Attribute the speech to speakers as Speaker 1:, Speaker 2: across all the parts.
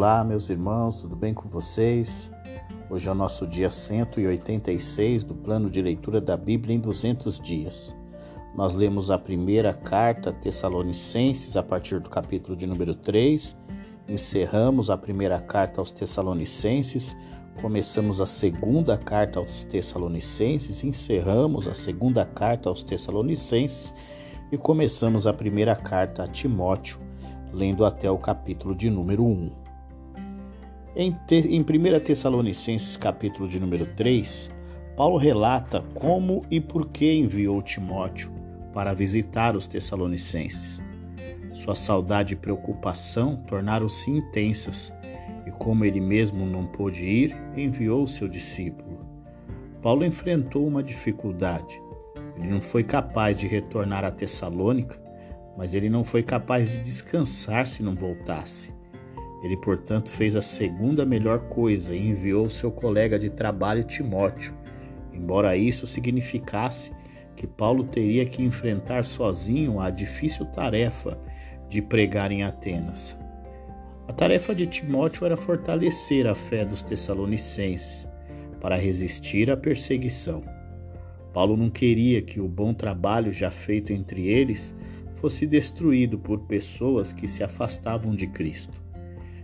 Speaker 1: Olá, meus irmãos, tudo bem com vocês? Hoje é o nosso dia 186 do plano de leitura da Bíblia em 200 dias. Nós lemos a primeira carta Tessalonicenses a partir do capítulo de número 3, encerramos a primeira carta aos Tessalonicenses, começamos a segunda carta aos Tessalonicenses, encerramos a segunda carta aos Tessalonicenses e começamos a primeira carta a Timóteo, lendo até o capítulo de número 1. Em, em 1 Tessalonicenses, capítulo de número 3, Paulo relata como e por que enviou Timóteo para visitar os Tessalonicenses. Sua saudade e preocupação tornaram-se intensas, e como ele mesmo não pôde ir, enviou seu discípulo. Paulo enfrentou uma dificuldade. Ele não foi capaz de retornar a Tessalônica, mas ele não foi capaz de descansar se não voltasse. Ele, portanto, fez a segunda melhor coisa e enviou seu colega de trabalho Timóteo, embora isso significasse que Paulo teria que enfrentar sozinho a difícil tarefa de pregar em Atenas. A tarefa de Timóteo era fortalecer a fé dos Tessalonicenses para resistir à perseguição. Paulo não queria que o bom trabalho já feito entre eles fosse destruído por pessoas que se afastavam de Cristo.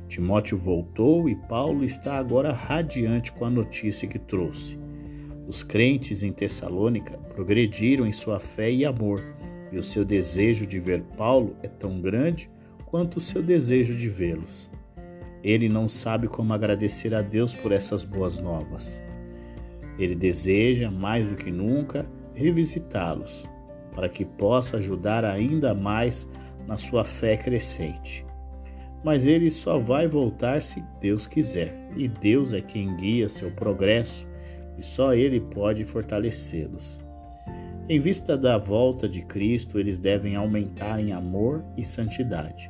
Speaker 1: Timóteo voltou e Paulo está agora radiante com a notícia que trouxe. Os crentes em Tessalônica progrediram em sua fé e amor, e o seu desejo de ver Paulo é tão grande quanto o seu desejo de vê-los. Ele não sabe como agradecer a Deus por essas boas novas. Ele deseja, mais do que nunca, revisitá-los, para que possa ajudar ainda mais na sua fé crescente mas ele só vai voltar se Deus quiser, e Deus é quem guia seu progresso e só ele pode fortalecê-los. Em vista da volta de Cristo, eles devem aumentar em amor e santidade.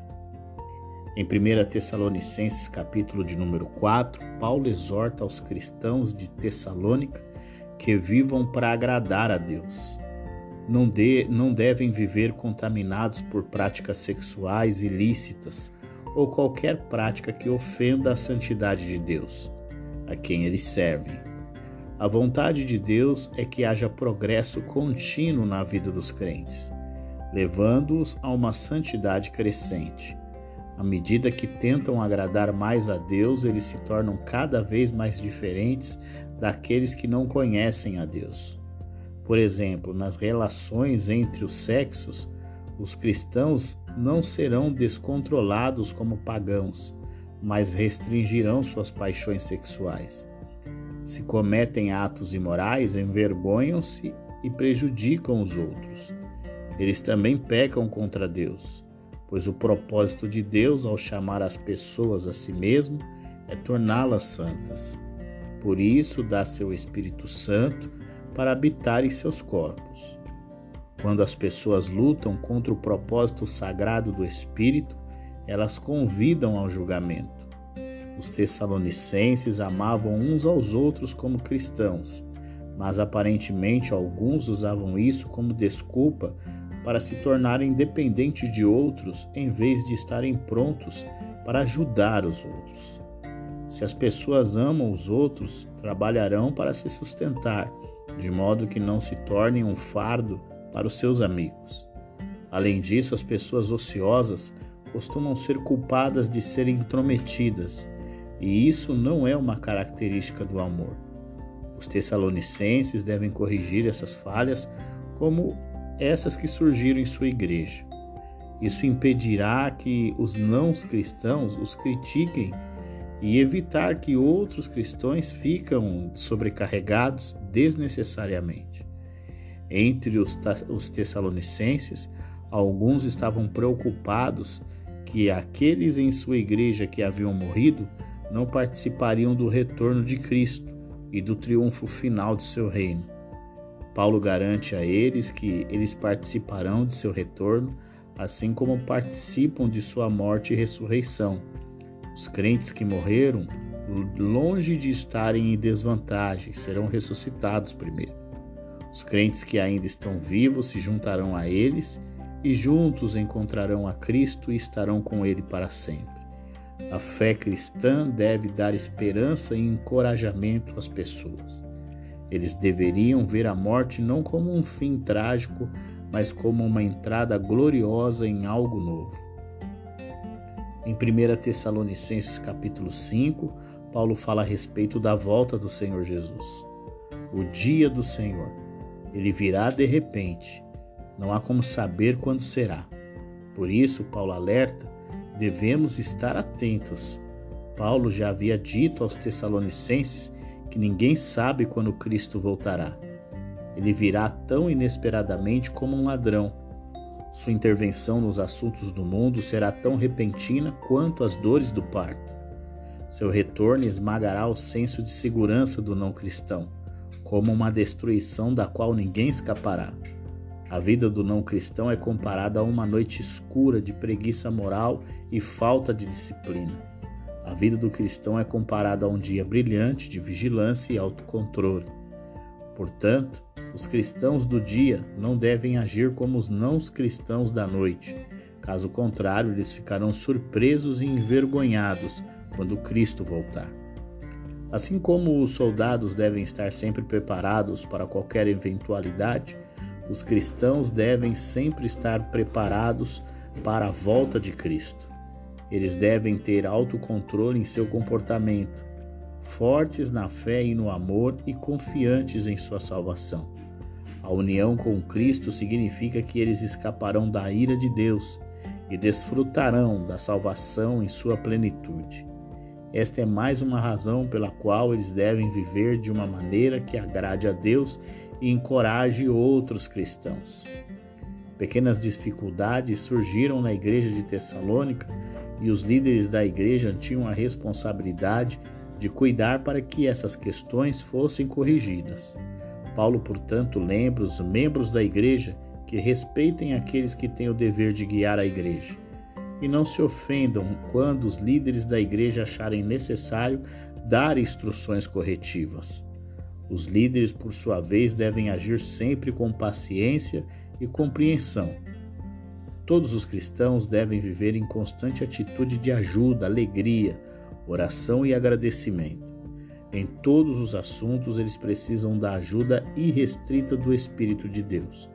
Speaker 1: Em 1 Tessalonicenses, capítulo de número 4, Paulo exorta aos cristãos de Tessalônica que vivam para agradar a Deus. Não, de, não devem viver contaminados por práticas sexuais ilícitas ou qualquer prática que ofenda a santidade de Deus, a quem eles servem. A vontade de Deus é que haja progresso contínuo na vida dos crentes, levando-os a uma santidade crescente. À medida que tentam agradar mais a Deus, eles se tornam cada vez mais diferentes daqueles que não conhecem a Deus. Por exemplo, nas relações entre os sexos, os cristãos não serão descontrolados como pagãos, mas restringirão suas paixões sexuais. Se cometem atos imorais, envergonham-se e prejudicam os outros. Eles também pecam contra Deus, pois o propósito de Deus ao chamar as pessoas a si mesmo é torná-las santas. Por isso, dá seu Espírito Santo para habitar em seus corpos. Quando as pessoas lutam contra o propósito sagrado do Espírito, elas convidam ao julgamento. Os Tessalonicenses amavam uns aos outros como cristãos, mas aparentemente alguns usavam isso como desculpa para se tornarem dependentes de outros em vez de estarem prontos para ajudar os outros. Se as pessoas amam os outros, trabalharão para se sustentar, de modo que não se tornem um fardo para os seus amigos. Além disso, as pessoas ociosas costumam ser culpadas de serem intrometidas, e isso não é uma característica do amor. Os Tessalonicenses devem corrigir essas falhas como essas que surgiram em sua igreja. Isso impedirá que os não cristãos os critiquem e evitar que outros cristãos ficam sobrecarregados desnecessariamente. Entre os, os Tessalonicenses, alguns estavam preocupados que aqueles em sua igreja que haviam morrido não participariam do retorno de Cristo e do triunfo final de seu reino. Paulo garante a eles que eles participarão de seu retorno, assim como participam de sua morte e ressurreição. Os crentes que morreram, longe de estarem em desvantagem, serão ressuscitados primeiro. Os crentes que ainda estão vivos se juntarão a eles e juntos encontrarão a Cristo e estarão com ele para sempre. A fé cristã deve dar esperança e encorajamento às pessoas. Eles deveriam ver a morte não como um fim trágico, mas como uma entrada gloriosa em algo novo. Em 1 Tessalonicenses capítulo 5, Paulo fala a respeito da volta do Senhor Jesus. O dia do Senhor. Ele virá de repente. Não há como saber quando será. Por isso, Paulo alerta, devemos estar atentos. Paulo já havia dito aos Tessalonicenses que ninguém sabe quando Cristo voltará. Ele virá tão inesperadamente como um ladrão sua intervenção nos assuntos do mundo será tão repentina quanto as dores do parto. Seu retorno esmagará o senso de segurança do não cristão, como uma destruição da qual ninguém escapará. A vida do não cristão é comparada a uma noite escura de preguiça moral e falta de disciplina. A vida do cristão é comparada a um dia brilhante de vigilância e autocontrole. Portanto, os cristãos do dia não devem agir como os não cristãos da noite. Caso contrário, eles ficarão surpresos e envergonhados quando Cristo voltar. Assim como os soldados devem estar sempre preparados para qualquer eventualidade, os cristãos devem sempre estar preparados para a volta de Cristo. Eles devem ter autocontrole em seu comportamento, fortes na fé e no amor e confiantes em sua salvação. A união com Cristo significa que eles escaparão da ira de Deus e desfrutarão da salvação em sua plenitude. Esta é mais uma razão pela qual eles devem viver de uma maneira que agrade a Deus e encoraje outros cristãos. Pequenas dificuldades surgiram na igreja de Tessalônica e os líderes da igreja tinham a responsabilidade de cuidar para que essas questões fossem corrigidas. Paulo, portanto, lembra os membros da igreja que respeitem aqueles que têm o dever de guiar a igreja e não se ofendam quando os líderes da igreja acharem necessário dar instruções corretivas. Os líderes, por sua vez, devem agir sempre com paciência e compreensão. Todos os cristãos devem viver em constante atitude de ajuda, alegria, oração e agradecimento. Em todos os assuntos, eles precisam da ajuda irrestrita do Espírito de Deus.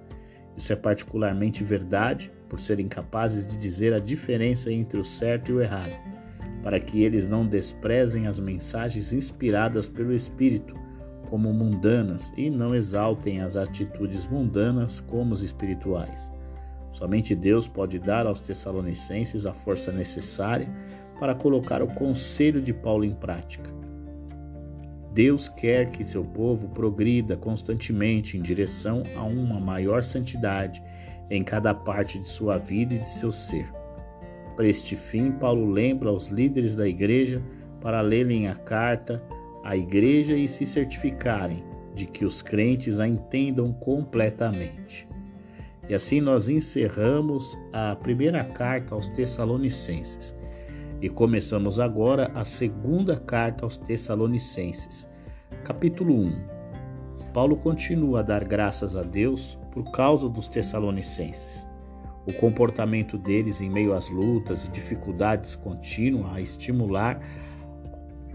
Speaker 1: Isso é particularmente verdade por serem capazes de dizer a diferença entre o certo e o errado, para que eles não desprezem as mensagens inspiradas pelo Espírito como mundanas e não exaltem as atitudes mundanas como os espirituais. Somente Deus pode dar aos Tessalonicenses a força necessária para colocar o conselho de Paulo em prática. Deus quer que seu povo progrida constantemente em direção a uma maior santidade em cada parte de sua vida e de seu ser. Para este fim, Paulo lembra aos líderes da igreja para lerem a carta à igreja e se certificarem de que os crentes a entendam completamente. E assim nós encerramos a primeira carta aos Tessalonicenses. E começamos agora a segunda carta aos Tessalonicenses, capítulo 1. Paulo continua a dar graças a Deus por causa dos Tessalonicenses. O comportamento deles em meio às lutas e dificuldades continua a estimular,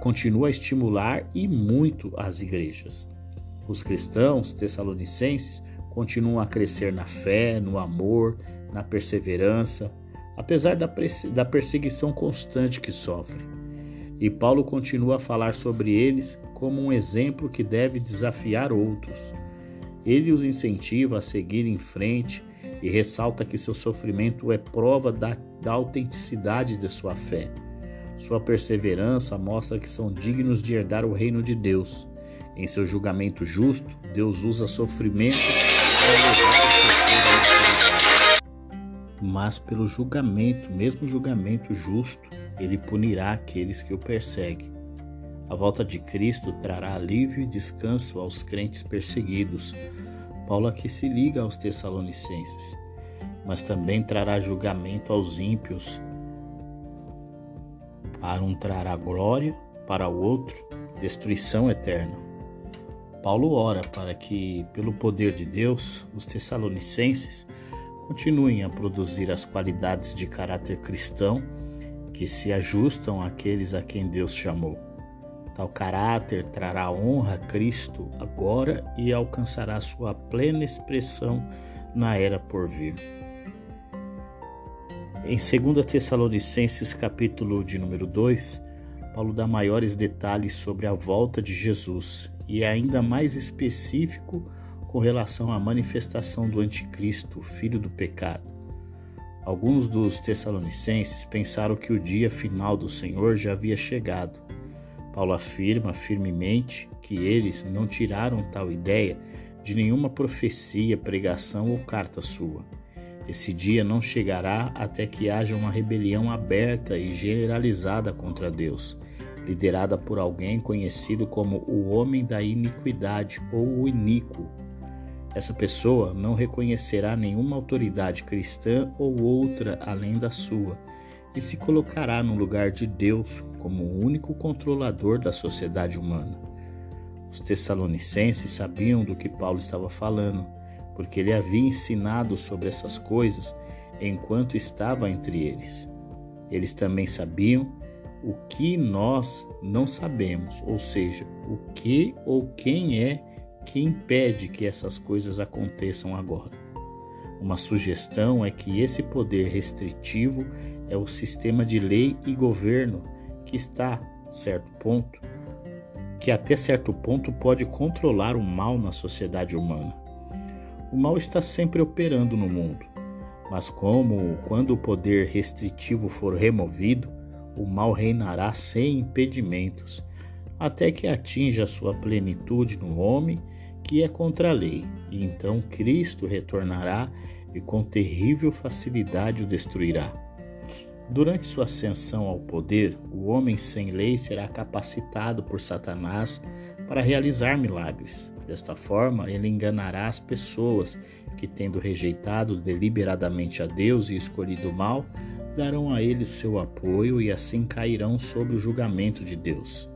Speaker 1: continua a estimular e muito as igrejas. Os cristãos tessalonicenses continuam a crescer na fé, no amor, na perseverança, apesar da, da perseguição constante que sofrem. E Paulo continua a falar sobre eles como um exemplo que deve desafiar outros. Ele os incentiva a seguir em frente e ressalta que seu sofrimento é prova da, da autenticidade de sua fé. Sua perseverança mostra que são dignos de herdar o reino de Deus. Em seu julgamento justo, Deus usa sofrimento mas pelo julgamento, mesmo julgamento justo, ele punirá aqueles que o perseguem. A volta de Cristo trará alívio e descanso aos crentes perseguidos. Paulo aqui se liga aos Tessalonicenses, mas também trará julgamento aos ímpios. Para um trará glória, para o outro, destruição eterna. Paulo ora para que, pelo poder de Deus, os Tessalonicenses continuem a produzir as qualidades de caráter cristão que se ajustam àqueles a quem Deus chamou. Tal caráter trará honra a Cristo agora e alcançará sua plena expressão na era por vir. Em 2 Tessalonicenses, capítulo de número 2, Paulo dá maiores detalhes sobre a volta de Jesus e é ainda mais específico com relação à manifestação do anticristo, filho do pecado. Alguns dos tessalonicenses pensaram que o dia final do Senhor já havia chegado. Paulo afirma firmemente que eles não tiraram tal ideia de nenhuma profecia, pregação ou carta sua. Esse dia não chegará até que haja uma rebelião aberta e generalizada contra Deus, liderada por alguém conhecido como o homem da iniquidade ou o iníquo. Essa pessoa não reconhecerá nenhuma autoridade cristã ou outra além da sua e se colocará no lugar de Deus como o único controlador da sociedade humana. Os tessalonicenses sabiam do que Paulo estava falando porque ele havia ensinado sobre essas coisas enquanto estava entre eles. Eles também sabiam o que nós não sabemos, ou seja, o que ou quem é que impede que essas coisas aconteçam agora. Uma sugestão é que esse poder restritivo é o sistema de lei e governo que está, certo ponto, que até certo ponto pode controlar o mal na sociedade humana. O mal está sempre operando no mundo, mas como quando o poder restritivo for removido, o mal reinará sem impedimentos, até que atinja sua plenitude no homem que é contra a lei, e então Cristo retornará e com terrível facilidade o destruirá. Durante sua ascensão ao poder, o homem sem lei será capacitado por Satanás para realizar milagres. Desta forma, ele enganará as pessoas que, tendo rejeitado deliberadamente a Deus e escolhido o mal, darão a ele o seu apoio e assim cairão sob o julgamento de Deus.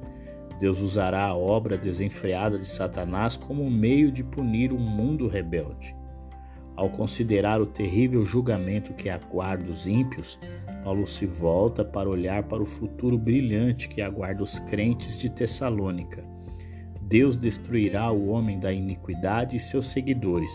Speaker 1: Deus usará a obra desenfreada de Satanás como meio de punir um mundo rebelde. Ao considerar o terrível julgamento que aguarda os ímpios, Paulo se volta para olhar para o futuro brilhante que aguarda os crentes de Tessalônica. Deus destruirá o homem da iniquidade e seus seguidores,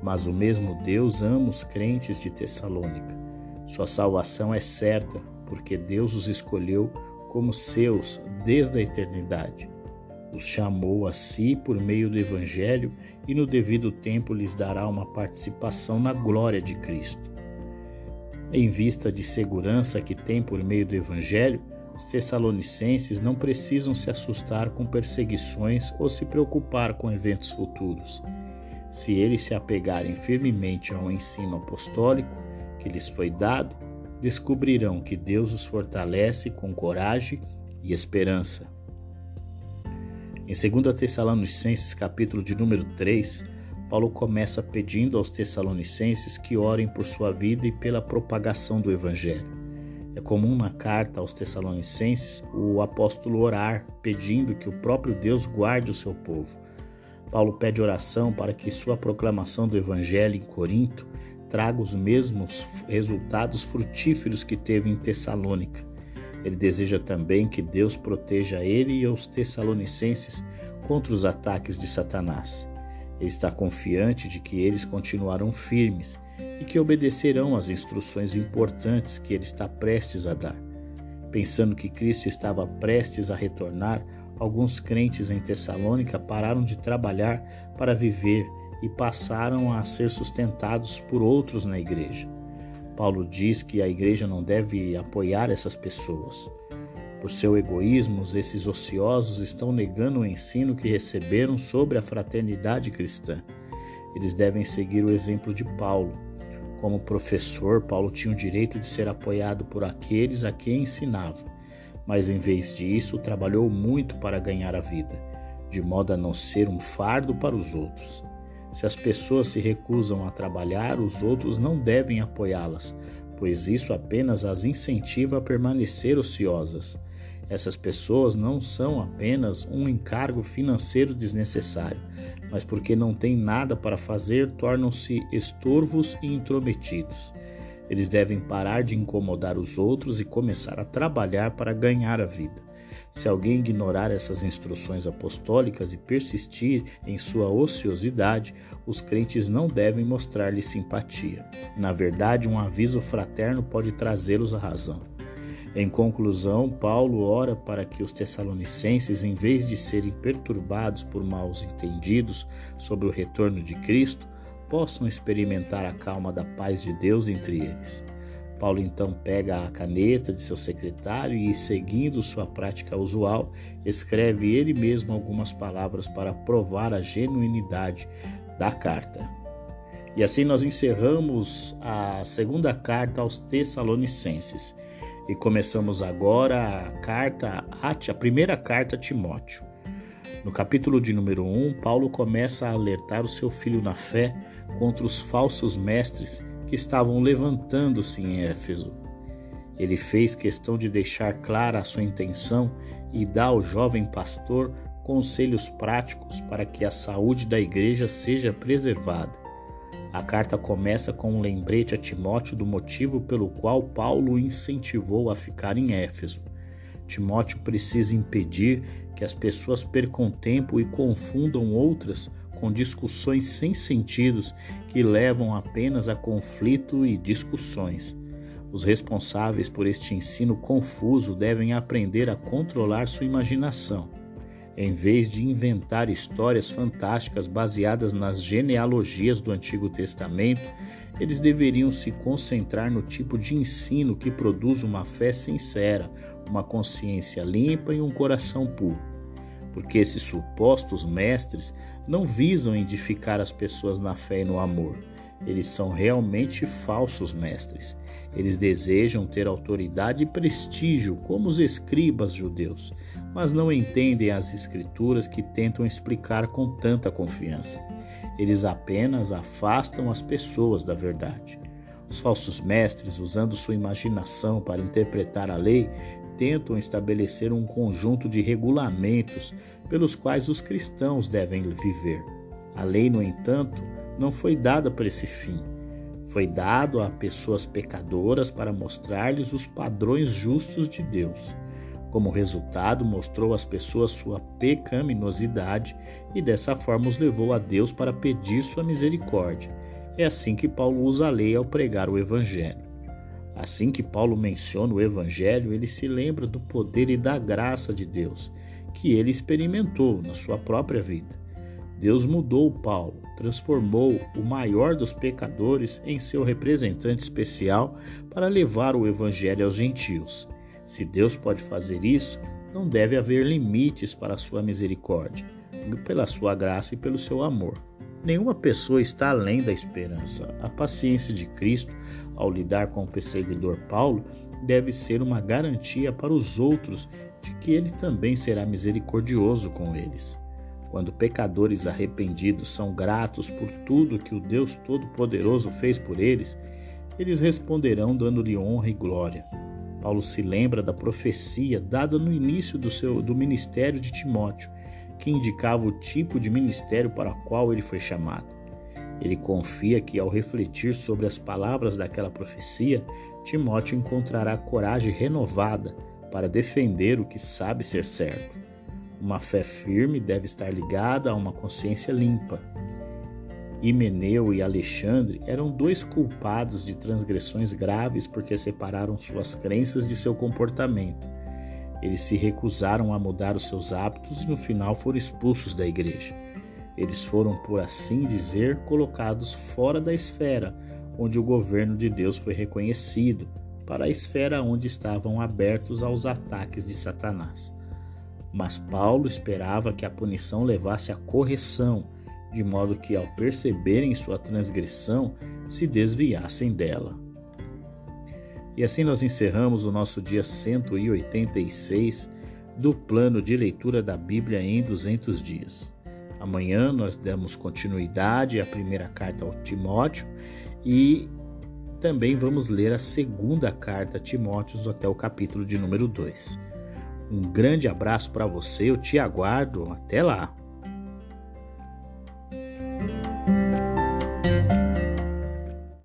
Speaker 1: mas o mesmo Deus ama os crentes de Tessalônica. Sua salvação é certa, porque Deus os escolheu como seus desde a eternidade. Os chamou a si por meio do Evangelho e no devido tempo lhes dará uma participação na glória de Cristo. Em vista de segurança que tem por meio do Evangelho, os tessalonicenses não precisam se assustar com perseguições ou se preocupar com eventos futuros. Se eles se apegarem firmemente ao ensino apostólico que lhes foi dado, descobrirão que Deus os fortalece com coragem e esperança. Em 2 Tessalonicenses, capítulo de número 3, Paulo começa pedindo aos tessalonicenses que orem por sua vida e pela propagação do evangelho. É comum na carta aos Tessalonicenses o apóstolo orar, pedindo que o próprio Deus guarde o seu povo. Paulo pede oração para que sua proclamação do Evangelho em Corinto traga os mesmos resultados frutíferos que teve em Tessalônica. Ele deseja também que Deus proteja ele e os tessalonicenses contra os ataques de Satanás. Ele está confiante de que eles continuarão firmes e que obedecerão às instruções importantes que ele está prestes a dar. Pensando que Cristo estava prestes a retornar, alguns crentes em Tessalônica pararam de trabalhar para viver e passaram a ser sustentados por outros na igreja. Paulo diz que a igreja não deve apoiar essas pessoas. Por seu egoísmo, esses ociosos estão negando o ensino que receberam sobre a fraternidade cristã. Eles devem seguir o exemplo de Paulo como professor, Paulo tinha o direito de ser apoiado por aqueles a quem ensinava, mas em vez disso, trabalhou muito para ganhar a vida, de modo a não ser um fardo para os outros. Se as pessoas se recusam a trabalhar, os outros não devem apoiá-las, pois isso apenas as incentiva a permanecer ociosas. Essas pessoas não são apenas um encargo financeiro desnecessário, mas porque não têm nada para fazer, tornam-se estorvos e intrometidos. Eles devem parar de incomodar os outros e começar a trabalhar para ganhar a vida. Se alguém ignorar essas instruções apostólicas e persistir em sua ociosidade, os crentes não devem mostrar-lhe simpatia. Na verdade, um aviso fraterno pode trazê-los à razão. Em conclusão, Paulo ora para que os tessalonicenses, em vez de serem perturbados por maus entendidos sobre o retorno de Cristo, possam experimentar a calma da paz de Deus entre eles. Paulo então pega a caneta de seu secretário e, seguindo sua prática usual, escreve ele mesmo algumas palavras para provar a genuinidade da carta. E assim nós encerramos a segunda carta aos Tessalonicenses e começamos agora a carta a primeira carta a Timóteo. No capítulo de número 1, Paulo começa a alertar o seu filho na fé contra os falsos mestres que estavam levantando-se em Éfeso. Ele fez questão de deixar clara a sua intenção e dá ao jovem pastor conselhos práticos para que a saúde da igreja seja preservada. A carta começa com um lembrete a Timóteo do motivo pelo qual Paulo o incentivou a ficar em Éfeso. Timóteo precisa impedir que as pessoas percam tempo e confundam outras com discussões sem sentidos que levam apenas a conflito e discussões. Os responsáveis por este ensino confuso devem aprender a controlar sua imaginação. Em vez de inventar histórias fantásticas baseadas nas genealogias do Antigo Testamento, eles deveriam se concentrar no tipo de ensino que produz uma fé sincera, uma consciência limpa e um coração puro. Porque esses supostos mestres não visam edificar as pessoas na fé e no amor. Eles são realmente falsos mestres. Eles desejam ter autoridade e prestígio, como os escribas judeus, mas não entendem as escrituras que tentam explicar com tanta confiança. Eles apenas afastam as pessoas da verdade. Os falsos mestres, usando sua imaginação para interpretar a lei, tentam estabelecer um conjunto de regulamentos pelos quais os cristãos devem viver. A lei, no entanto, não foi dada para esse fim. Foi dado a pessoas pecadoras para mostrar-lhes os padrões justos de Deus. Como resultado, mostrou às pessoas sua pecaminosidade e dessa forma os levou a Deus para pedir sua misericórdia. É assim que Paulo usa a lei ao pregar o Evangelho. Assim que Paulo menciona o Evangelho, ele se lembra do poder e da graça de Deus que ele experimentou na sua própria vida. Deus mudou Paulo, transformou o maior dos pecadores em seu representante especial para levar o Evangelho aos gentios. Se Deus pode fazer isso, não deve haver limites para a sua misericórdia, pela sua graça e pelo seu amor. Nenhuma pessoa está além da esperança. A paciência de Cristo ao lidar com o perseguidor Paulo deve ser uma garantia para os outros de que ele também será misericordioso com eles. Quando pecadores arrependidos são gratos por tudo que o Deus Todo-Poderoso fez por eles, eles responderão dando-lhe honra e glória. Paulo se lembra da profecia dada no início do, seu, do ministério de Timóteo que indicava o tipo de ministério para o qual ele foi chamado. Ele confia que, ao refletir sobre as palavras daquela profecia, Timóteo encontrará coragem renovada para defender o que sabe ser certo. Uma fé firme deve estar ligada a uma consciência limpa. Himeneu e Alexandre eram dois culpados de transgressões graves porque separaram suas crenças de seu comportamento. Eles se recusaram a mudar os seus hábitos e no final foram expulsos da igreja. Eles foram, por assim dizer, colocados fora da esfera onde o governo de Deus foi reconhecido, para a esfera onde estavam abertos aos ataques de Satanás. Mas Paulo esperava que a punição levasse à correção, de modo que, ao perceberem sua transgressão, se desviassem dela. E assim nós encerramos o nosso dia 186 do plano de leitura da Bíblia em 200 dias. Amanhã nós damos continuidade à primeira carta ao Timóteo e também vamos ler a segunda carta a Timóteo até o capítulo de número 2. Um grande abraço para você, eu te aguardo. Até lá!